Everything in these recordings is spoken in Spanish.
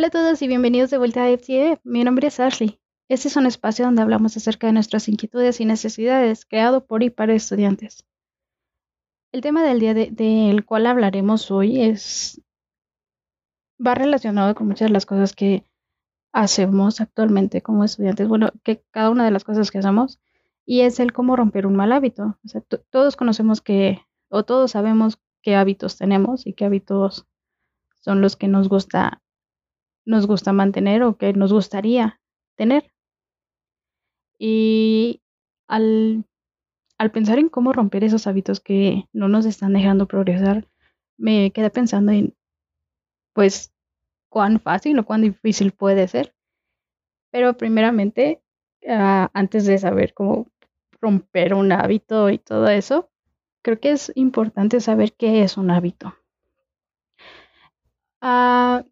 Hola a todos y bienvenidos de vuelta a FCE. Mi nombre es Ashley. Este es un espacio donde hablamos acerca de nuestras inquietudes y necesidades, creado por y para estudiantes. El tema del día del cual hablaremos hoy es va relacionado con muchas de las cosas que hacemos actualmente como estudiantes. Bueno, que cada una de las cosas que hacemos y es el cómo romper un mal hábito. Todos conocemos que o todos sabemos qué hábitos tenemos y qué hábitos son los que nos gusta nos gusta mantener o que nos gustaría tener. Y al, al pensar en cómo romper esos hábitos que no nos están dejando progresar, me quedé pensando en, pues, cuán fácil o cuán difícil puede ser. Pero primeramente, ah, antes de saber cómo romper un hábito y todo eso, creo que es importante saber qué es un hábito. Ah,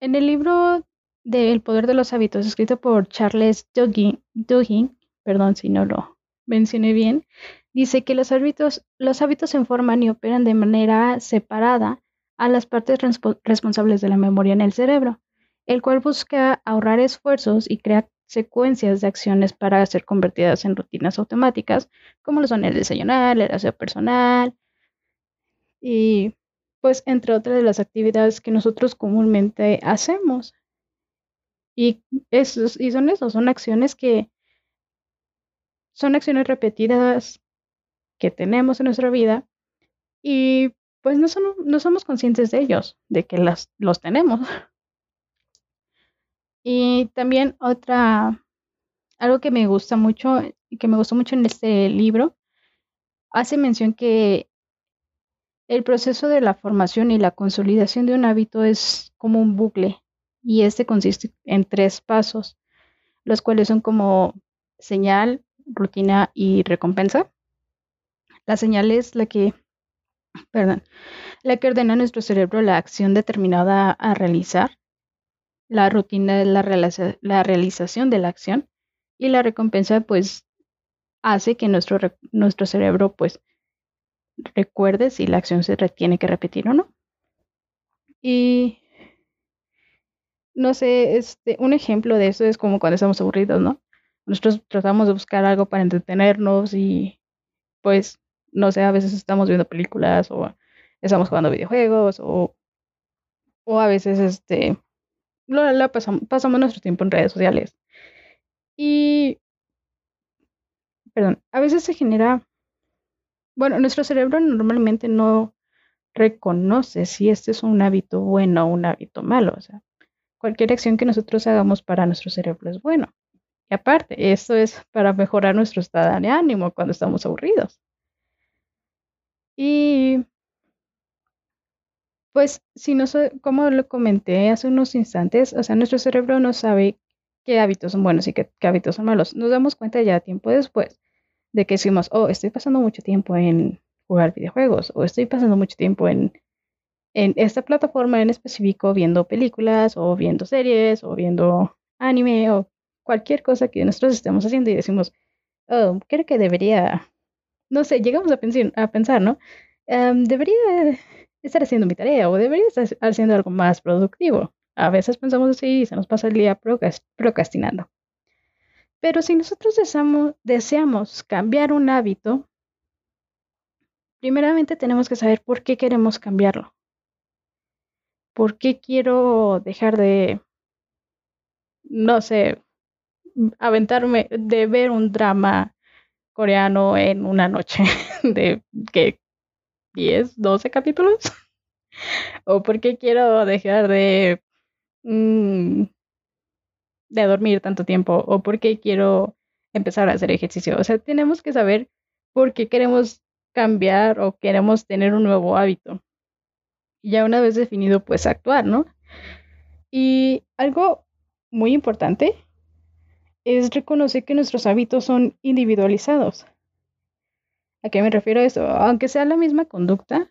en el libro de El poder de los hábitos, escrito por Charles Duhigg, perdón si no lo mencioné bien, dice que los hábitos, los hábitos se forman y operan de manera separada a las partes responsables de la memoria en el cerebro, el cual busca ahorrar esfuerzos y crea secuencias de acciones para ser convertidas en rutinas automáticas, como lo son el desayunar, el aseo personal y pues entre otras de las actividades que nosotros comúnmente hacemos. Y, esos, y son eso, son acciones que son acciones repetidas que tenemos en nuestra vida y pues no, son, no somos conscientes de ellos, de que las, los tenemos. Y también otra, algo que me gusta mucho, que me gustó mucho en este libro, hace mención que el proceso de la formación y la consolidación de un hábito es como un bucle y este consiste en tres pasos, los cuales son como señal, rutina y recompensa. La señal es la que, perdón, la que ordena a nuestro cerebro la acción determinada a realizar. La rutina es la, realización de la acción y la recompensa pues hace que nuestro, nuestro cerebro pues recuerde si la acción se tiene que repetir o no. Y no sé, este, un ejemplo de eso es como cuando estamos aburridos, ¿no? Nosotros tratamos de buscar algo para entretenernos y pues, no sé, a veces estamos viendo películas o estamos jugando videojuegos o, o a veces este, lo, pasamos, pasamos nuestro tiempo en redes sociales. Y, perdón, a veces se genera bueno, nuestro cerebro normalmente no reconoce si este es un hábito bueno o un hábito malo. O sea, cualquier acción que nosotros hagamos para nuestro cerebro es bueno. Y aparte, esto es para mejorar nuestro estado de ánimo cuando estamos aburridos. Y pues, si no, como lo comenté hace unos instantes, o sea, nuestro cerebro no sabe qué hábitos son buenos y qué, qué hábitos son malos. Nos damos cuenta ya tiempo después de que decimos, oh, estoy pasando mucho tiempo en jugar videojuegos o estoy pasando mucho tiempo en, en esta plataforma en específico viendo películas o viendo series o viendo anime o cualquier cosa que nosotros estemos haciendo y decimos, oh, creo que debería, no sé, llegamos a pensar, a pensar ¿no? Em, debería estar haciendo mi tarea o debería estar haciendo algo más productivo. A veces pensamos así y se nos pasa el día procrastinando. Pero si nosotros deseamos, cambiar un hábito, primeramente tenemos que saber por qué queremos cambiarlo. ¿Por qué quiero dejar de, no sé, aventarme, de ver un drama coreano en una noche de que 10, 12 capítulos? ¿O por qué quiero dejar de mm, de dormir tanto tiempo o por qué quiero empezar a hacer ejercicio. O sea, tenemos que saber por qué queremos cambiar o queremos tener un nuevo hábito. Y ya una vez definido, pues actuar, ¿no? Y algo muy importante es reconocer que nuestros hábitos son individualizados. ¿A qué me refiero a eso? Aunque sea la misma conducta,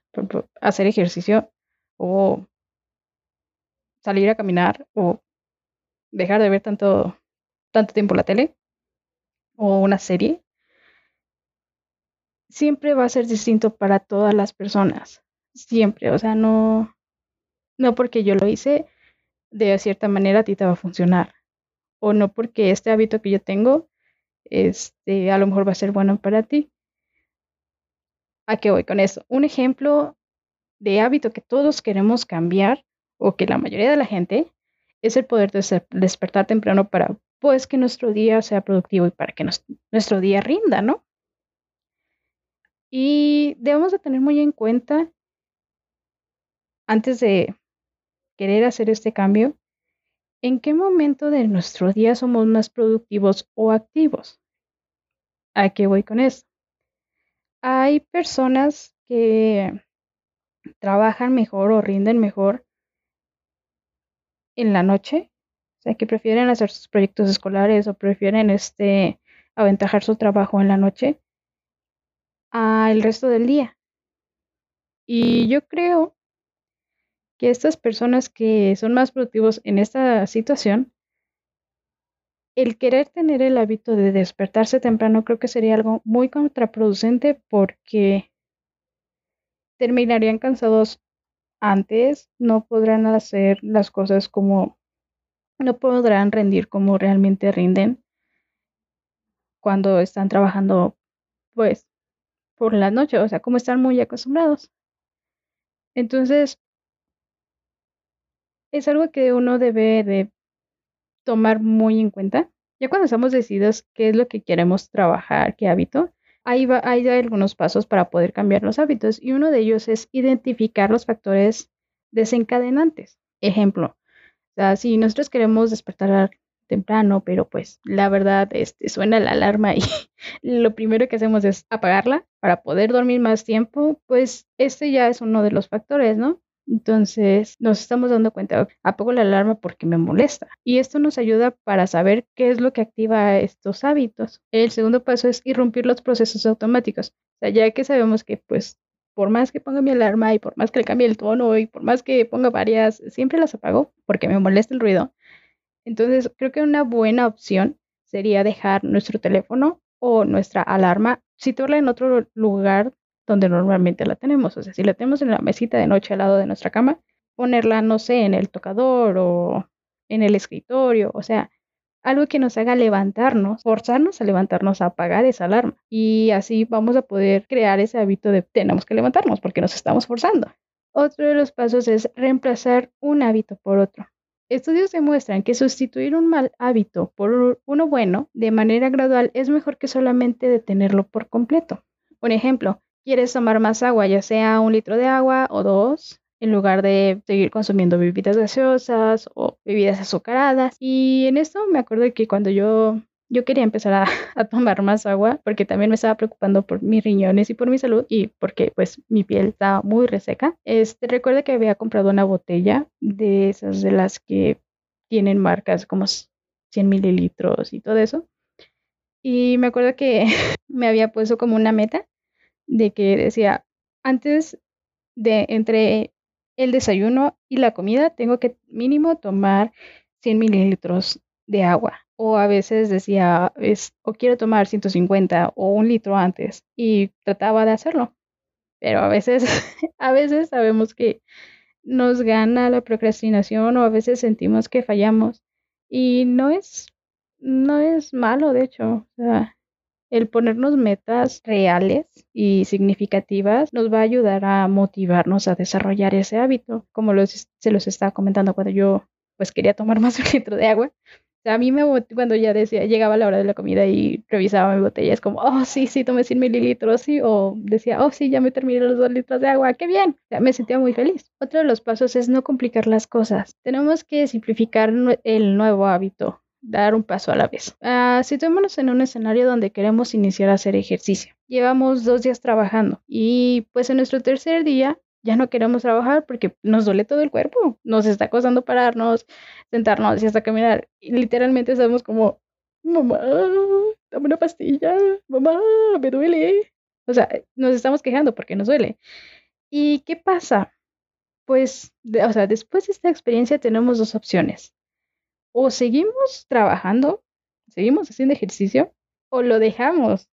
hacer ejercicio o salir a caminar o dejar de ver tanto, tanto tiempo la tele o una serie, siempre va a ser distinto para todas las personas. Siempre, o sea, no, No porque yo lo hice de cierta manera a ti te va a funcionar. O no porque este hábito que yo tengo, este, a lo mejor va a ser bueno para ti. ¿A qué voy con eso? Un ejemplo de hábito que todos queremos cambiar, o que la mayoría de la gente, es el poder despertar temprano para pues que nuestro día sea productivo y para que nuestro día rinda, ¿no? Y debemos de tener muy en cuenta, antes de querer hacer este cambio, en qué momento de nuestro día somos más productivos o activos. ¿A qué voy con eso? Hay personas que trabajan mejor o rinden mejor en la noche, o sea, que prefieren hacer sus proyectos escolares o prefieren este aventajar su trabajo en la noche al resto del día. Y yo creo que estas personas que son más productivos en esta situación, el querer tener el hábito de despertarse temprano creo que sería algo muy contraproducente porque terminarían cansados antes, no podrán hacer las cosas como, no podrán rendir como realmente rinden cuando están trabajando, pues, por la noche, o sea, como están muy acostumbrados. Entonces, es algo que uno debe de tomar muy en cuenta. Ya cuando estamos decididos qué es lo que queremos trabajar, qué hábito, ahí va, hay algunos pasos para poder cambiar los hábitos y uno de ellos es identificar los factores desencadenantes. Ejemplo, o sea, si nosotros queremos despertar temprano, pero pues la verdad este, suena la alarma y lo primero que hacemos es apagarla para poder dormir más tiempo, pues este ya es uno de los factores, ¿no? Entonces nos estamos dando cuenta, apago la alarma porque me molesta. Y esto nos ayuda para saber qué es lo que activa estos hábitos. El segundo paso es irrumpir los procesos automáticos. O sea, ya que sabemos que pues por más que ponga mi alarma y por más que le cambie el tono y por más que ponga varias, siempre las apago porque me molesta el ruido. Entonces creo que una buena opción sería dejar nuestro teléfono o nuestra alarma, situarla en otro lugar donde normalmente la tenemos. O sea, si la tenemos en la mesita de noche al lado de nuestra cama, ponerla, no sé, en el tocador o en el escritorio, o sea, algo que nos haga levantarnos, forzarnos a levantarnos a apagar esa alarma. Y así vamos a poder crear ese hábito de tenemos que levantarnos porque nos estamos forzando. Otro de los pasos es reemplazar un hábito por otro. Estudios demuestran que sustituir un mal hábito por uno bueno de manera gradual es mejor que solamente detenerlo por completo. Un ejemplo, quieres tomar más agua, ya sea un litro de agua o dos, en lugar de seguir consumiendo bebidas gaseosas o bebidas azucaradas. Y en esto me acuerdo que cuando yo, yo quería empezar a, tomar más agua, porque también me estaba preocupando por mis riñones y por mi salud y porque pues mi piel estaba muy reseca. Este, recuerdo que había comprado una botella de esas de las que tienen marcas como 100 mililitros y todo eso. Y me acuerdo que me había puesto como una meta de que decía, antes de entre el desayuno y la comida tengo que mínimo tomar 100 mililitros de agua. O a veces decía, o quiero tomar 150 o un litro antes y trataba de hacerlo. Pero a veces, a veces sabemos que nos gana la procrastinación o a veces sentimos que fallamos y no es, no es malo, de hecho. O sea, el ponernos metas reales y significativas nos va a ayudar a motivarnos a desarrollar ese hábito. Como se los estaba comentando cuando yo pues quería tomar más un litro de agua. a mí me cuando ya decía, llegaba la hora de la comida y revisaba mi botella, es como, oh, sí, sí, tomé 100 mililitros, sí, o decía, oh, sí, ya me terminé los dos litros de agua, qué bien, me sentía muy feliz. Otro de los pasos es no complicar las cosas. Tenemos que simplificar el nuevo hábito dar un paso a la vez. Uh, situémonos en un escenario donde queremos iniciar a hacer ejercicio. Llevamos dos días trabajando y pues en nuestro tercer día ya no queremos trabajar porque nos duele todo el cuerpo, nos está costando pararnos, sentarnos y hasta caminar. Literalmente estamos como, mamá, dame una pastilla, mamá, me duele. O sea, nos estamos quejando porque nos duele. ¿Y qué pasa? Pues, o sea, después de esta experiencia tenemos dos opciones o seguimos trabajando, seguimos haciendo ejercicio, o lo dejamos.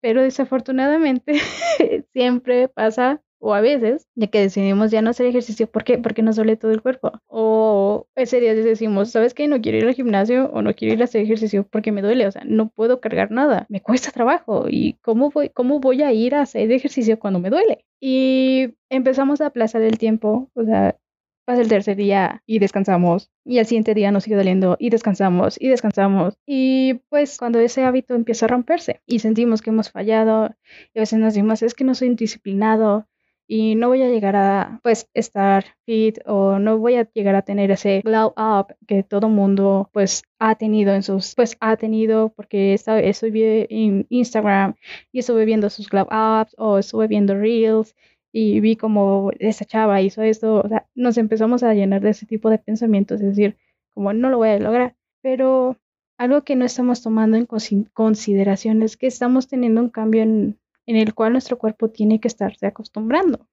Pero desafortunadamente siempre pasa o a veces de que decidimos ya no hacer ejercicio, ¿por qué? Porque nos duele todo el cuerpo. O ese día decimos, ¿sabes qué? No quiero ir al gimnasio o no quiero ir a hacer ejercicio porque me duele, o sea, no puedo cargar nada, me cuesta trabajo y ¿cómo voy, cómo voy a ir a hacer ejercicio cuando me duele? Y empezamos a aplazar el tiempo, o sea, pasa el tercer día y descansamos y al siguiente día nos sigue doliendo y descansamos y descansamos y pues cuando ese hábito empieza a romperse y sentimos que hemos fallado y a veces nos decimos es que no soy indisciplinado y no voy a llegar a pues estar fit o no voy a llegar a tener ese glow up que todo mundo pues ha tenido en sus pues ha tenido porque estoy en Instagram y estuve viendo sus glow ups o estuve viendo reels y vi como esa chava hizo esto, o sea, nos empezamos a llenar de ese tipo de pensamientos, es decir, como no lo voy a lograr, pero algo que no estamos tomando en consideración es que estamos teniendo un cambio en, en el cual nuestro cuerpo tiene que estarse acostumbrando.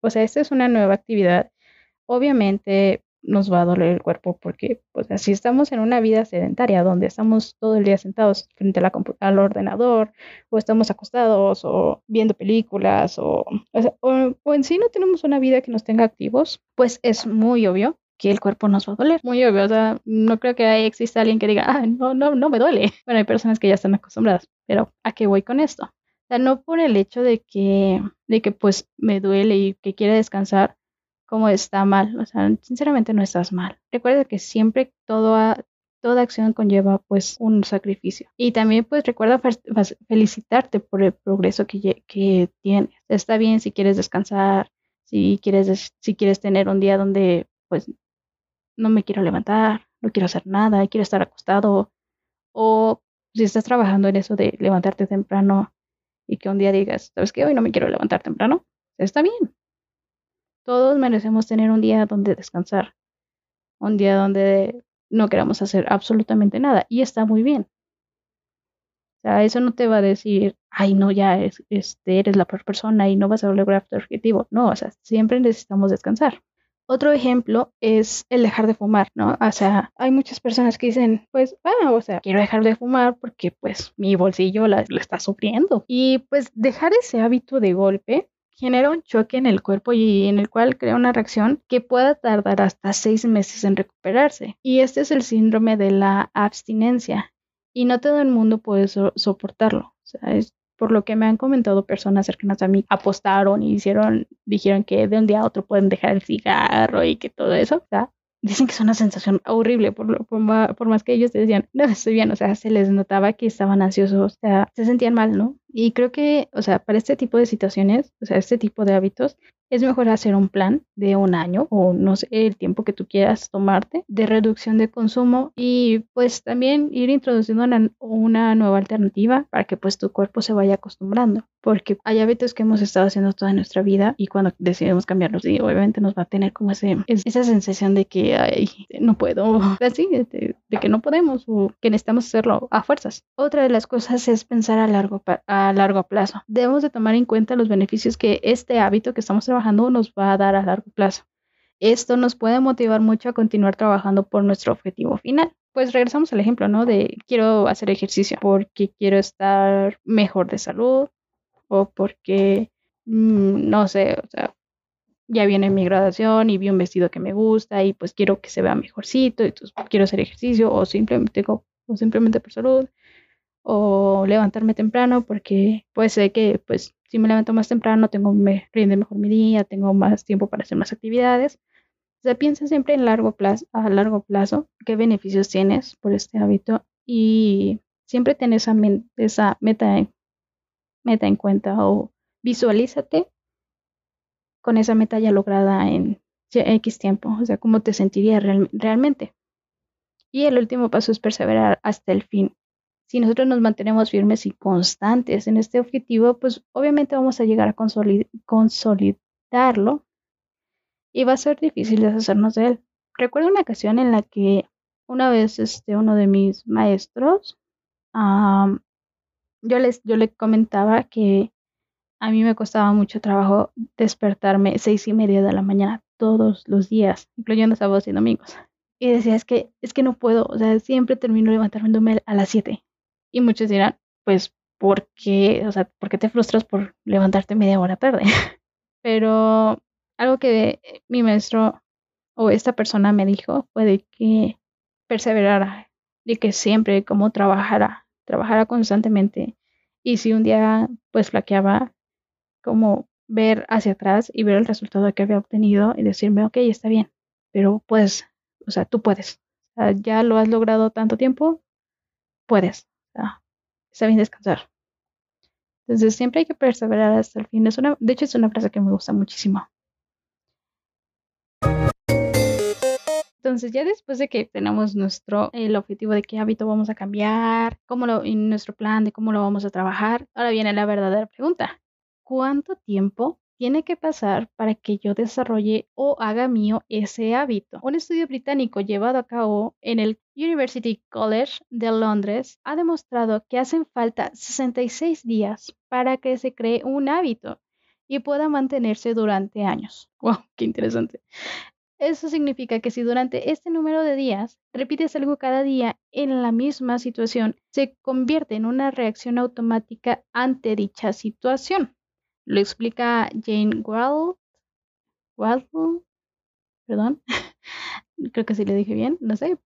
O sea, esta es una nueva actividad. Obviamente nos va a doler el cuerpo porque, pues, así estamos en una vida sedentaria donde estamos todo el día sentados frente al ordenador o estamos acostados o viendo películas o, o, en sí no tenemos una vida que nos tenga activos, pues es muy obvio que el cuerpo nos va a doler. Muy obvio, o sea, no creo que ahí exista alguien que diga, ah, no, no, no me duele. Bueno, hay personas que ya están acostumbradas, pero ¿a qué voy con esto? O sea, no por el hecho de que, de que pues me duele y que quiera descansar, como está mal. O sea, sinceramente no estás mal. Recuerda que siempre todo toda acción conlleva pues un sacrificio. Y también pues recuerda felicitarte por el progreso que, que tienes. Está bien si quieres descansar, si quieres, si quieres tener un día donde pues no me quiero levantar, no quiero hacer nada, quiero estar acostado. O si estás trabajando en eso de levantarte temprano y que un día digas, ¿sabes qué? Hoy no me quiero levantar temprano. Está bien, todos merecemos tener un día donde descansar, un día donde no queramos hacer absolutamente nada y está muy bien. O sea, eso no te va a decir, ay, no, ya es, este, eres la peor persona y no vas a lograr tu objetivo. No, o sea, siempre necesitamos descansar. Otro ejemplo es el dejar de fumar, ¿no? O sea, hay muchas personas que dicen, pues, ah, o sea, quiero dejar de fumar porque pues mi bolsillo la, lo está sufriendo. Y pues dejar ese hábito de golpe genera un choque en el cuerpo y en el cual crea una reacción que pueda tardar hasta seis meses en recuperarse. Y este es el síndrome de la abstinencia. Y no todo el mundo puede soportarlo. Es por lo que me han comentado personas cercanas a mí, apostaron y hicieron, dijeron que de un día a otro pueden dejar el cigarro y que todo eso. O dicen que es una sensación horrible, por, por, por, más que ellos decían, no, estoy bien, o sea, se les notaba que estaban ansiosos, o sea, se sentían mal, ¿no? Y creo que, o sea, para este tipo de situaciones, o sea, este tipo de hábitos, es mejor hacer un plan de un año o no sé, el tiempo que tú quieras tomarte de reducción de consumo y pues también ir introduciendo una, una nueva alternativa para que pues tu cuerpo se vaya acostumbrando porque hay hábitos que hemos estado haciendo toda nuestra vida y cuando decidimos cambiarlos obviamente nos va a tener como ese, esa sensación de que ay, no puedo, de, de, que no podemos o que necesitamos hacerlo a fuerzas. Otra de las cosas es pensar a largo, a largo plazo. Debemos de tomar en cuenta los beneficios que este hábito que estamos trabajando nos va a dar a largo plazo. Esto nos puede motivar mucho a continuar trabajando por nuestro objetivo final pues regresamos al ejemplo, ¿no? De quiero hacer ejercicio porque quiero estar mejor de salud, o porque, mm, no sé, o sea, ya viene mi graduación y vi un vestido que me gusta y pues quiero que se vea mejorcito y pues quiero hacer ejercicio o simplemente, o simplemente por salud o levantarme temprano porque pues sé que pues si me levanto más temprano tengo me rinde mejor mi día, tengo más tiempo para hacer más actividades. O sea, piensa siempre en largo plazo, a largo plazo, qué beneficios tienes por este hábito y siempre ten esa, esa meta meta en cuenta o visualízate con esa meta ya lograda en X tiempo, o sea, cómo te sentirías realmente. Y el último paso es perseverar hasta el fin. Si nosotros nos mantenemos firmes y constantes en este objetivo, pues obviamente vamos a llegar a consolidarlo y va a ser difícil deshacernos de él. Recuerdo una ocasión en la que una vez este, uno de mis maestros yo les, yo le comentaba que a mí me costaba mucho trabajo despertarme seis y media de la mañana todos los días, incluyendo sábados y domingos. Y decía, es que, es que no puedo, o sea, siempre termino levantándome a las siete. Y muchos dirán, pues, ¿por qué? O sea, ¿por qué te frustras por levantarte media hora tarde? Pero algo que mi maestro o esta persona me dijo fue de que perseverara, de que siempre como trabajara, trabajara constantemente. Y si un día pues flaqueaba, como ver hacia atrás y ver el resultado que había obtenido y decirme, ok, está bien, pero pues, o sea, tú puedes. ya lo has logrado tanto tiempo, puedes. está bien descansar. Entonces siempre hay que perseverar hasta el fin. Es una, de hecho, es una frase que me gusta muchísimo. Entonces, ya después de que tenemos nuestro, el objetivo de qué hábito vamos a cambiar, cómo lo, y nuestro plan de cómo lo vamos a trabajar, ahora viene la verdadera pregunta. ¿Cuánto tiempo tiene que pasar para que yo desarrolle o haga mío ese hábito. Un estudio británico llevado a cabo en el University College de Londres ha demostrado que hacen falta 66 días para que se cree un hábito y pueda mantenerse durante años. ¡Wow! ¡Qué interesante! Eso significa que si durante este número de días repites algo cada día en la misma situación, se convierte en una reacción automática ante dicha situación. Lo explica Jane Wald, perdón, creo que sí le dije bien, no sé,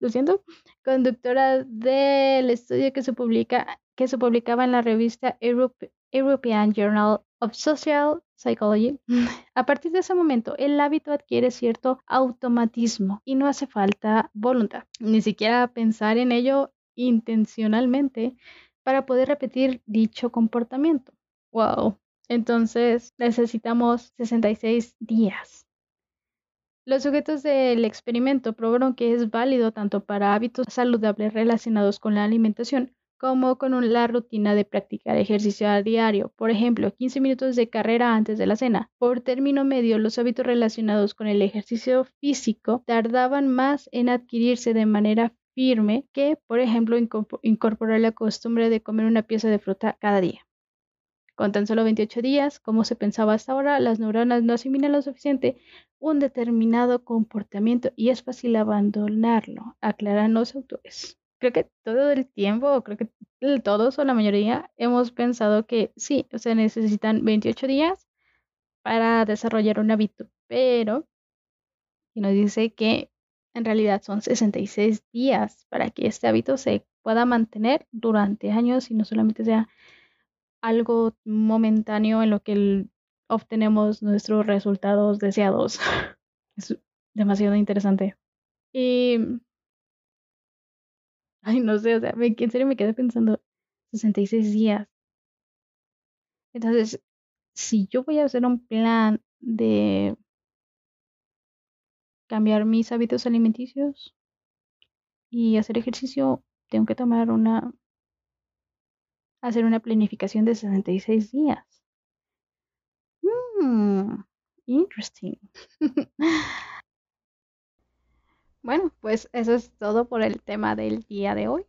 lo siento, conductora del estudio que se publica que se publicaba en la revista European Journal of Social Psychology. A partir de ese momento, el hábito adquiere cierto automatismo y no hace falta voluntad, ni siquiera pensar en ello intencionalmente para poder repetir dicho comportamiento. Wow, entonces necesitamos 66 días. Los sujetos del experimento probaron que es válido tanto para hábitos saludables relacionados con la alimentación como con la rutina de practicar ejercicio a diario. Por ejemplo, 15 minutos de carrera antes de la cena. Por término medio, los hábitos relacionados con el ejercicio físico tardaban más en adquirirse de manera firme que, por ejemplo, incorporar la costumbre de comer una pieza de fruta cada día. Con tan solo 28 días, como se pensaba hasta ahora, las neuronas no asimilan lo suficiente un determinado comportamiento y es fácil abandonarlo, aclaran los autores. Creo que todo el tiempo, creo que todos o la mayoría, hemos pensado que sí, o sea, necesitan 28 días para desarrollar un hábito, pero nos dice que en realidad son 66 días para que este hábito se pueda mantener durante años y no solamente sea algo momentáneo en lo que obtenemos nuestros resultados deseados. Es demasiado interesante. Y... Ay, no sé, o sea, en serio me quedé pensando 66 días. Entonces, si yo voy a hacer un plan de cambiar mis hábitos alimenticios y hacer ejercicio, tengo que tomar una hacer una planificación de 66 días. Mmm, interesting. bueno, pues eso es todo por el tema del día de hoy.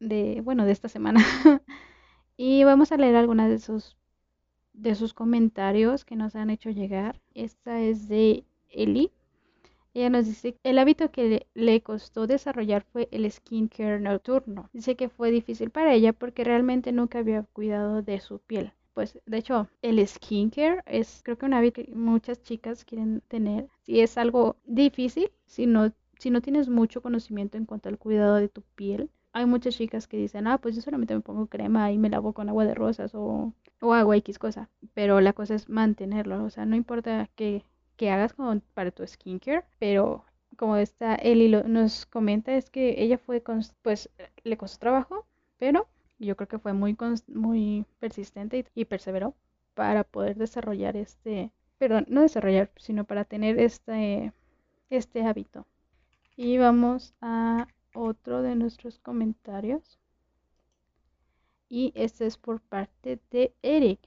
De, bueno, de esta semana. y vamos a leer algunas de sus de sus comentarios que nos han hecho llegar. Esta es de Eli. Ella nos dice, el hábito que le, costó desarrollar fue el skincare nocturno. Dice que fue difícil para ella porque realmente nunca había cuidado de su piel. Pues de hecho, el skincare es creo que un hábito que muchas chicas quieren tener. Si es algo difícil, si no, si no tienes mucho conocimiento en cuanto al cuidado de tu piel, hay muchas chicas que dicen, ah, pues yo solamente me pongo crema y me lavo con agua de rosas o, o agua X cosa. Pero la cosa es mantenerlo, o sea, no importa que que hagas como para tu skincare, pero como esta Eli nos comenta es que ella fue, pues le costó trabajo, pero yo creo que fue muy, muy persistente y, perseveró para poder desarrollar este, perdón, no desarrollar, sino para tener este, este hábito. Y vamos a otro de nuestros comentarios. Y este es por parte de Eric.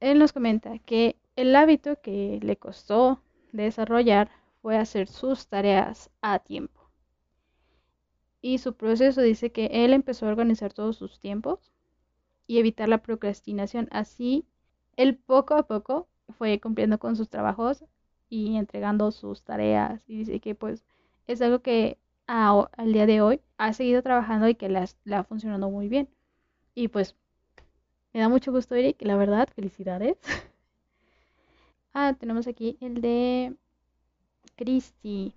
Él nos comenta que el hábito que le costó desarrollar fue hacer sus tareas a tiempo. Y su proceso dice que él empezó a organizar todos sus tiempos y evitar la procrastinación. Así, él poco a poco fue cumpliendo con sus trabajos y entregando sus tareas. Y dice que pues es algo que al día de hoy ha seguido trabajando y que le ha funcionado muy bien. Y pues me da mucho gusto, Eric, la verdad, felicidades. Ah, tenemos aquí el de Cristi.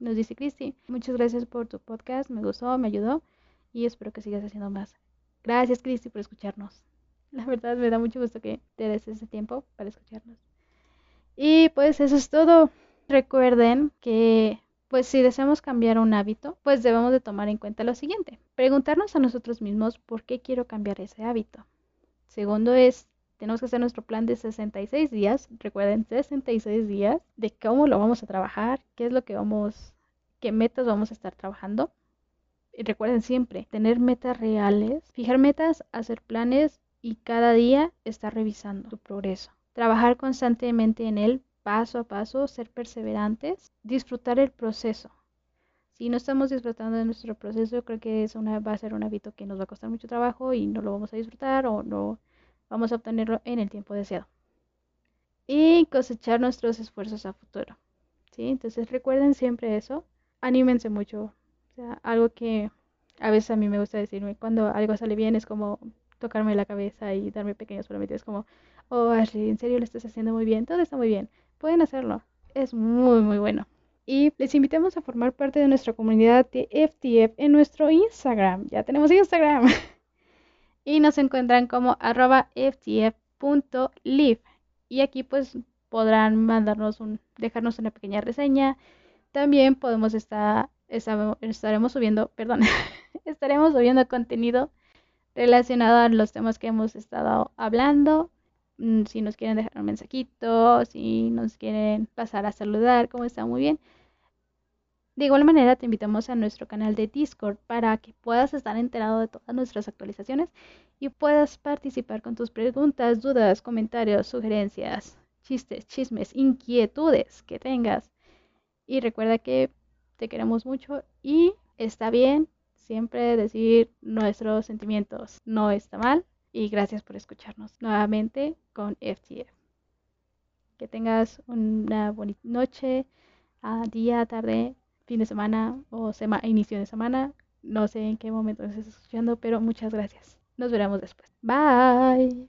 Nos dice Cristi, muchas gracias por tu podcast, me gustó, me ayudó y espero que sigas haciendo más. Gracias Cristi por escucharnos. La verdad me da mucho gusto que te des ese tiempo para escucharnos. Y pues eso es todo. Recuerden que pues si deseamos cambiar un hábito, pues debemos de tomar en cuenta lo siguiente. Preguntarnos a nosotros mismos por qué quiero cambiar ese hábito. Segundo es, tenemos que hacer nuestro plan de 66 días, recuerden 66 días, de cómo lo vamos a trabajar, qué es lo que vamos, qué metas vamos a estar trabajando. Y recuerden siempre, tener metas reales, fijar metas, hacer planes y cada día estar revisando tu progreso. Trabajar constantemente en él, paso a paso, ser perseverantes, disfrutar el proceso. Si no estamos disfrutando de nuestro proceso, creo que es una, va a ser un hábito que nos va a costar mucho trabajo y no lo vamos a disfrutar o no vamos a obtenerlo en el tiempo deseado. Y cosechar nuestros esfuerzos a futuro. ¿sí? Entonces recuerden siempre eso. Anímense mucho. O sea, algo que a veces a mí me gusta decirme, cuando algo sale bien es como tocarme la cabeza y darme pequeños prometidos como, oh Ashley, en serio lo estás haciendo muy bien, todo está muy bien, pueden hacerlo, es muy muy bueno. Y les invitamos a formar parte de nuestra comunidad de FTF en nuestro Instagram, ya tenemos Instagram. y nos encuentran como arroba ftf.live. Y aquí pues podrán mandarnos un, dejarnos una pequeña reseña. También podemos estar, estaremos subiendo, perdón, estaremos subiendo contenido relacionado a los temas que hemos estado hablando. Mm, si nos quieren dejar un mensajito, si nos quieren pasar a saludar, como está muy bien. De igual manera, te invitamos a nuestro canal de Discord para que puedas estar enterado de todas nuestras actualizaciones y puedas participar con tus preguntas, dudas, comentarios, sugerencias, chistes, chismes, inquietudes que tengas. Y recuerda que te queremos mucho y está bien siempre decir nuestros sentimientos. No está mal y gracias por escucharnos nuevamente con FTF. Que tengas una bonita noche, ah, día, tarde, fin de semana o inicio de semana. No sé en qué momento estás escuchando, pero muchas gracias. Nos veremos después. Bye.